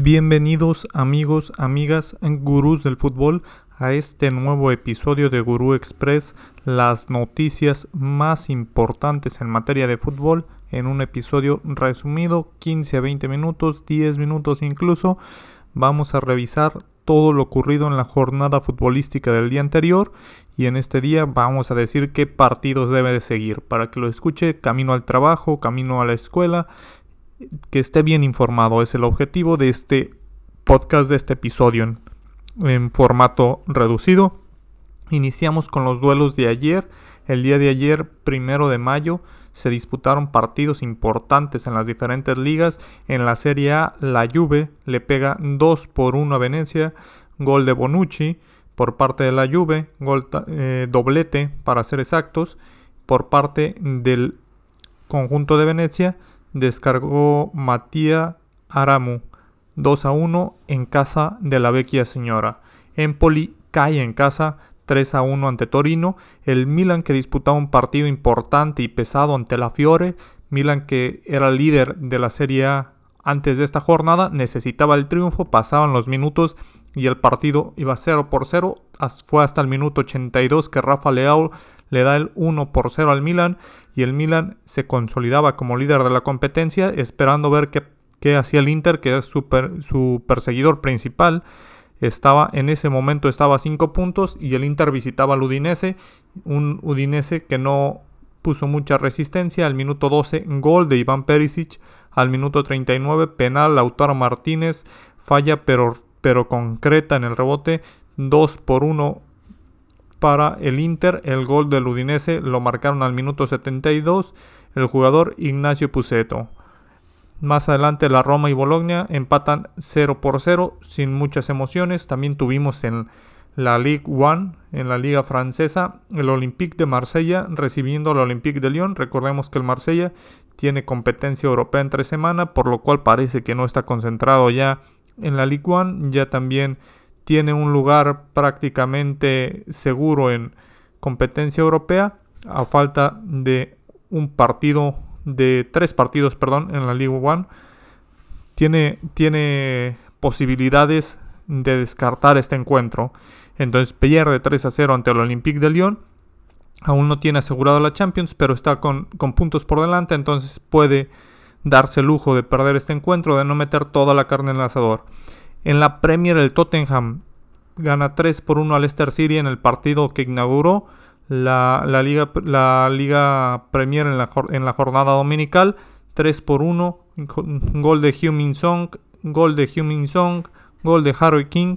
Bienvenidos amigos, amigas, gurús del fútbol a este nuevo episodio de Gurú Express, las noticias más importantes en materia de fútbol en un episodio resumido, 15 a 20 minutos, 10 minutos incluso. Vamos a revisar todo lo ocurrido en la jornada futbolística del día anterior y en este día vamos a decir qué partidos debe de seguir para que lo escuche camino al trabajo, camino a la escuela que esté bien informado. Es el objetivo de este podcast, de este episodio en, formato reducido. Iniciamos con los duelos de ayer. El día de ayer, primero de mayo, se disputaron partidos importantes en las diferentes ligas. En la Serie A, la Juve le pega 2 por 1 a Venecia. Gol de Bonucci por parte de la Juve. Gol, eh, doblete, para ser exactos, por parte del conjunto de Venecia descargó Matías Aramu 2 a 1 en casa de la vecchia señora. Empoli cae en casa 3 a 1 ante Torino. El Milan que disputaba un partido importante y pesado ante la Fiore. Milan que era líder de la Serie A antes de esta jornada necesitaba el triunfo. Pasaban los minutos y el partido iba 0 por 0. Fue hasta el minuto 82 que Rafa Leao le da el 1 por 0 al Milan y el Milan se consolidaba como líder de la competencia esperando ver qué, hacía el Inter, que es su, perseguidor principal. Estaba en ese momento estaba a 5 puntos y el Inter visitaba al Udinese, un Udinese que no puso mucha resistencia. Al minuto 12, gol de Iván Perisic. Al minuto 39, penal Lautaro Martínez. Falla pero, pero concreta en el rebote. 2 por 1 para el Inter. El gol del Udinese lo marcaron al minuto 72 el jugador Ignacio Puceto. Más adelante la Roma y Bologna empatan 0 por 0 sin muchas emociones. También tuvimos en la Ligue 1, en la liga francesa, el Olympique de Marsella recibiendo al Olympique de Lyon. Recordemos que el Marsella tiene competencia europea entre semana, por lo cual parece que no está concentrado ya en la Ligue 1. Ya también tiene un lugar prácticamente seguro en competencia europea a falta de un partido de tres partidos perdón en la Liga One tiene, tiene posibilidades de descartar este encuentro. Entonces pierde 3 a 0 ante el Olympique de Lyon. Aún no tiene asegurado la Champions pero está con, con puntos por delante entonces puede darse el lujo de perder este encuentro de no meter toda la carne en el asador en la Premier el Tottenham gana 3 por 1 al Leicester City en el partido que inauguró la, Liga, la Liga Premier en la, en la jornada dominical. 3 por 1, gol de Heung-Min Song, gol de Heung-Min Song, gol de Harry King.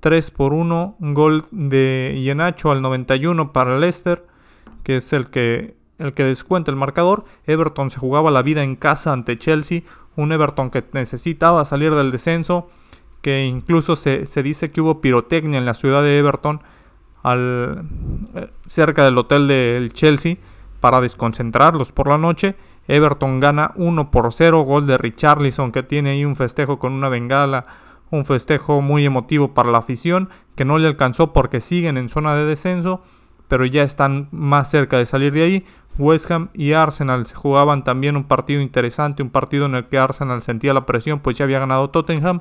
3 por 1, gol de Yenacho al 91 para Leicester, que es el que, el que descuenta el marcador. Everton se jugaba la vida en casa ante Chelsea, un Everton que necesitaba salir del descenso, que incluso se, dice que hubo pirotecnia en la ciudad de Everton, al, eh, cerca del hotel del Chelsea, para desconcentrarlos por la noche. Everton gana 1 por 0, gol de Richarlison que tiene ahí un festejo con una bengala, un festejo muy emotivo para la afición, que no le alcanzó porque siguen en zona de descenso, pero ya están más cerca de salir de ahí. West Ham y Arsenal se jugaban también un partido interesante, un partido en el que Arsenal sentía la presión, pues ya había ganado Tottenham.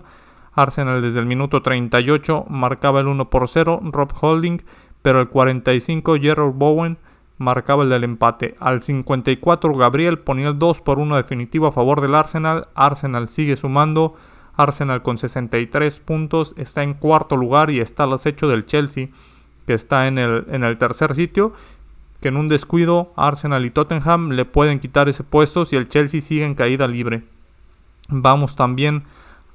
Arsenal desde el minuto 38 marcaba el 1 por 0, Rob Holding, pero el 45 Gerald Bowen marcaba el del empate. Al 54 Gabriel ponía el 2 por 1 definitivo a favor del Arsenal. Arsenal sigue sumando. Arsenal con 63 puntos está en cuarto lugar y está al acecho del Chelsea que está en el, en el tercer sitio. Que en un descuido Arsenal y Tottenham le pueden quitar ese puesto si el Chelsea sigue en caída libre. Vamos también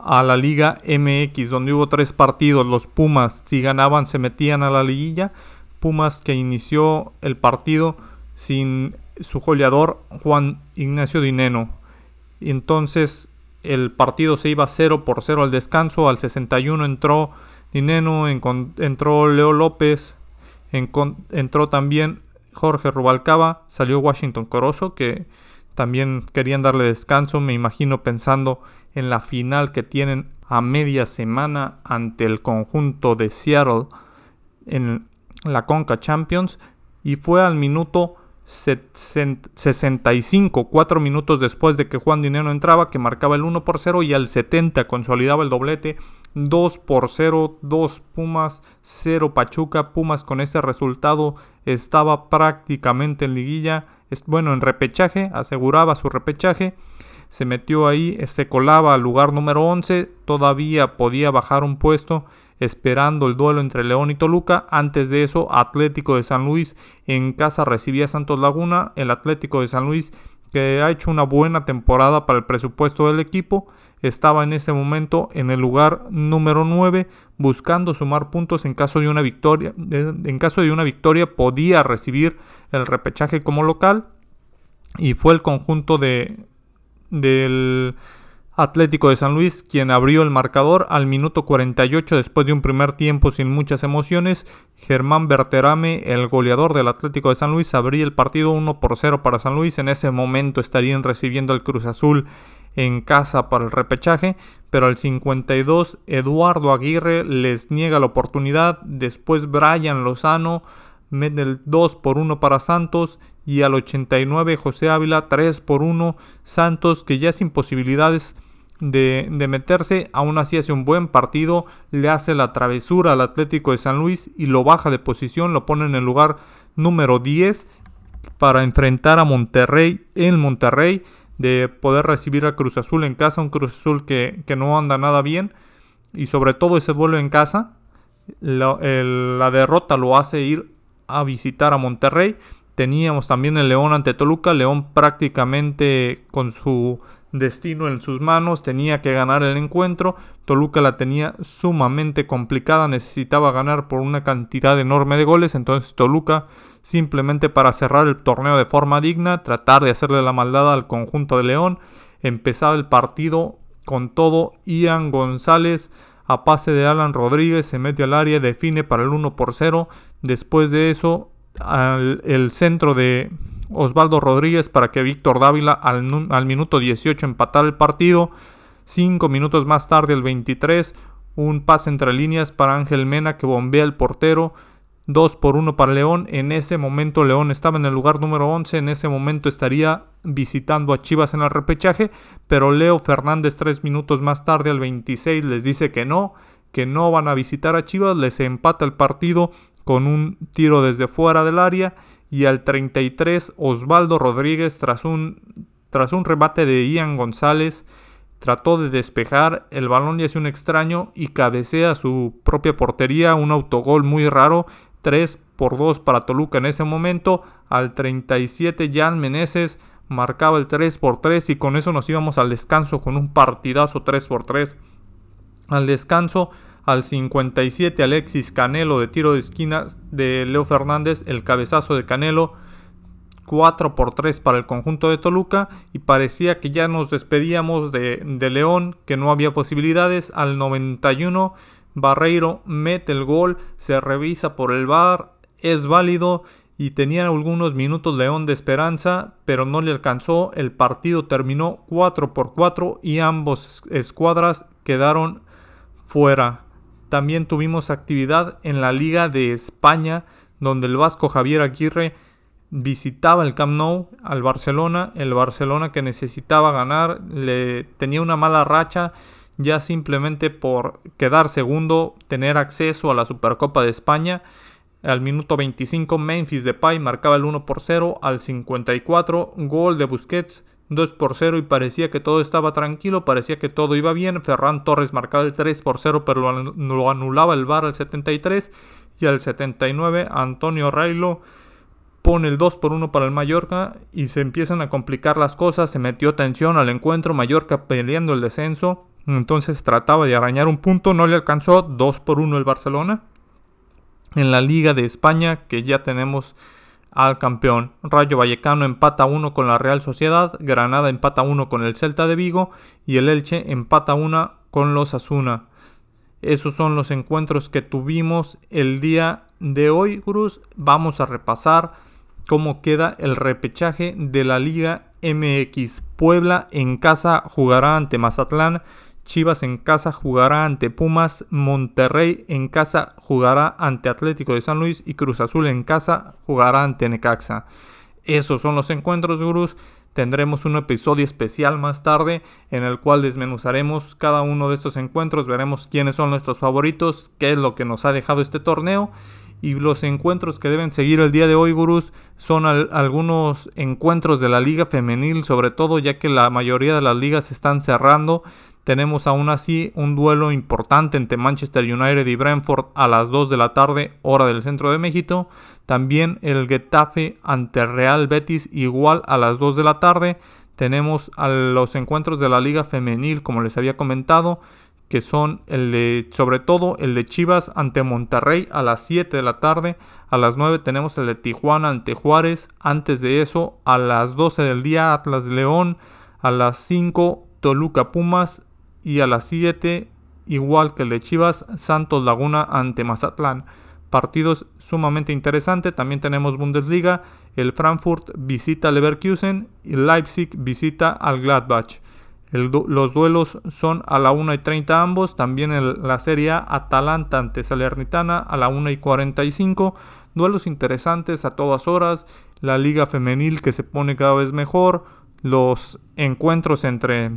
a la Liga MX, donde hubo tres partidos. Los Pumas, si ganaban, se metían a la liguilla. Pumas que inició el partido sin su goleador Juan Ignacio Dineno. Entonces el partido se iba 0 por 0 al descanso. Al 61 entró Dineno, entró Leo López, entró también Jorge Rubalcaba, salió Washington Corozo, que también querían darle descanso, me imagino pensando en la final que tienen a media semana ante el conjunto de Seattle en la Conca Champions y fue al minuto 65, cuatro minutos después de que Juan Dinero entraba, que marcaba el 1 por 0 y al 70 consolidaba el doblete 2 por 0, 2 Pumas, 0 Pachuca. Pumas con ese resultado estaba prácticamente en liguilla, bueno, en repechaje, aseguraba su repechaje. Se metió ahí, se colaba al lugar número 11, todavía podía bajar un puesto esperando el duelo entre León y Toluca. Antes de eso, Atlético de San Luis en casa recibía Santos Laguna. El Atlético de San Luis, que ha hecho una buena temporada para el presupuesto del equipo, estaba en ese momento en el lugar número 9 buscando sumar puntos en caso de una victoria. En caso de una victoria podía recibir el repechaje como local y fue el conjunto de del Atlético de San Luis, quien abrió el marcador al minuto 48 después de un primer tiempo sin muchas emociones. Germán Berterame, el goleador del Atlético de San Luis, abría el partido 1 por 0 para San Luis. En ese momento estarían recibiendo el Cruz Azul en casa para el repechaje, pero al 52 Eduardo Aguirre les niega la oportunidad. Después Brian Lozano mete el 2 por 1 para Santos y al 89 José Ávila 3 por 1 Santos que ya sin posibilidades de, meterse, aún así hace un buen partido, le hace la travesura al Atlético de San Luis y lo baja de posición, lo pone en el lugar número 10 para enfrentar a Monterrey en Monterrey, de poder recibir a Cruz Azul en casa, un Cruz Azul que, no anda nada bien y sobre todo ese vuelo en casa, la derrota lo hace ir a visitar a Monterrey. Teníamos también el León ante Toluca, León prácticamente con su destino en sus manos, tenía que ganar el encuentro, Toluca la tenía sumamente complicada, necesitaba ganar por una cantidad enorme de goles, entonces Toluca simplemente para cerrar el torneo de forma digna, tratar de hacerle la maldad al conjunto de León, empezaba el partido con todo, Ian González a pase de Alan Rodríguez se mete al área, define para el 1 por 0, después de eso el centro de Osvaldo Rodríguez para que Víctor Dávila al, al minuto 18 empatara el partido. Cinco minutos más tarde, el 23, un pase entre líneas para Ángel Mena que bombea el portero. 2 por 1 para León. En ese momento León estaba en el lugar número 11. En ese momento estaría visitando a Chivas en el repechaje. Pero Leo Fernández tres minutos más tarde al 26 les dice que no. Que no van a visitar a Chivas. Les empata el partido con un tiro desde fuera del área y al 33 Osvaldo Rodríguez tras un, tras un de Ian González trató de despejar el balón y hace un extraño y cabecea su propia portería, un autogol muy raro, 3 por 2 para Toluca en ese momento, al 37 Jan Meneses marcaba el 3 por 3 y con eso nos íbamos al descanso con un partidazo 3 por 3. Al descanso al 57 Alexis Canelo de tiro de esquina de Leo Fernández, el cabezazo de Canelo, 4 por 3 para el conjunto de Toluca y parecía que ya nos despedíamos de, de León, que no había posibilidades. Al 91 Barreiro mete el gol, se revisa por el VAR, es válido y tenía algunos minutos León de esperanza, pero no le alcanzó. El partido terminó 4 por 4 y ambos escuadras quedaron fuera. También tuvimos actividad en la Liga de España, donde el vasco Javier Aguirre visitaba el Camp Nou al Barcelona, el Barcelona que necesitaba ganar, le tenía una mala racha ya simplemente por quedar segundo, tener acceso a la Supercopa de España. Al minuto 25 Memphis Depay marcaba el 1 por 0, al 54 gol de Busquets 2 por 0 y parecía que todo estaba tranquilo, parecía que todo iba bien. Ferran Torres marcaba el 3 por 0, pero lo, anulaba el VAR al 73 y al 79 Antonio Railo pone el 2 por 1 para el Mallorca y se empiezan a complicar las cosas, se metió tensión al encuentro, Mallorca peleando el descenso, entonces trataba de arañar un punto, no le alcanzó, 2 por 1 el Barcelona. En la Liga de España, que ya tenemos al campeón. Rayo Vallecano empata 1 con la Real Sociedad, Granada empata 1 con el Celta de Vigo y el Elche empata 1 con los Asuna. Esos son los encuentros que tuvimos el día de hoy, Cruz. Vamos a repasar cómo queda el repechaje de la Liga MX. Puebla en casa jugará ante Mazatlán. Chivas en casa jugará ante Pumas, Monterrey en casa jugará ante Atlético de San Luis y Cruz Azul en casa jugará ante Necaxa. Esos son los encuentros, gurús. Tendremos un episodio especial más tarde en el cual desmenuzaremos cada uno de estos encuentros, veremos quiénes son nuestros favoritos, qué es lo que nos ha dejado este torneo y los encuentros que deben seguir el día de hoy, gurús, son algunos encuentros de la liga femenil, sobre todo ya que la mayoría de las ligas están cerrando. Tenemos aún así un duelo importante entre Manchester United y Brentford a las 2 de la tarde, hora del centro de México. También el Getafe ante Real Betis igual a las 2 de la tarde. Tenemos los encuentros de la Liga Femenil, como les había comentado, que son el de, sobre todo el de Chivas ante Monterrey a las 7 de la tarde. A las 9 tenemos el de Tijuana ante Juárez. Antes de eso, a las 12 del día, Atlas León. A las 5, Toluca Pumas y a las 7, igual que el de Chivas, Santos Laguna ante Mazatlán. Partidos sumamente interesantes. También tenemos Bundesliga. El Frankfurt visita Leverkusen y Leipzig visita al Gladbach. los duelos son a la 1 y 30 ambos. También el, la Serie Atalanta ante Salernitana a la 1 y 45. Duelos interesantes a todas horas. La liga femenil que se pone cada vez mejor. Los encuentros entre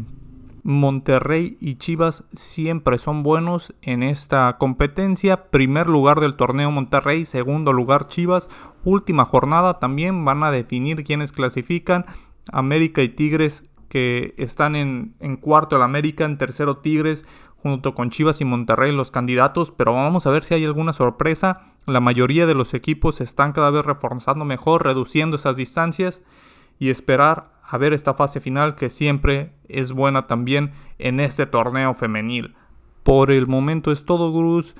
Monterrey y Chivas siempre son buenos en esta competencia. Primer lugar del torneo Monterrey, segundo lugar Chivas. Última jornada también van a definir quiénes clasifican. América y Tigres que están en, cuarto el América, en tercero Tigres, junto con Chivas y Monterrey los candidatos. Pero vamos a ver si hay alguna sorpresa. La mayoría de los equipos están cada vez reforzando mejor, reduciendo esas distancias y esperar a ver esta fase final que siempre es buena también en este torneo femenil. Por el momento es todo, gurús.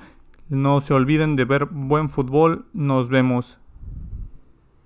No se olviden de ver buen fútbol. Nos vemos.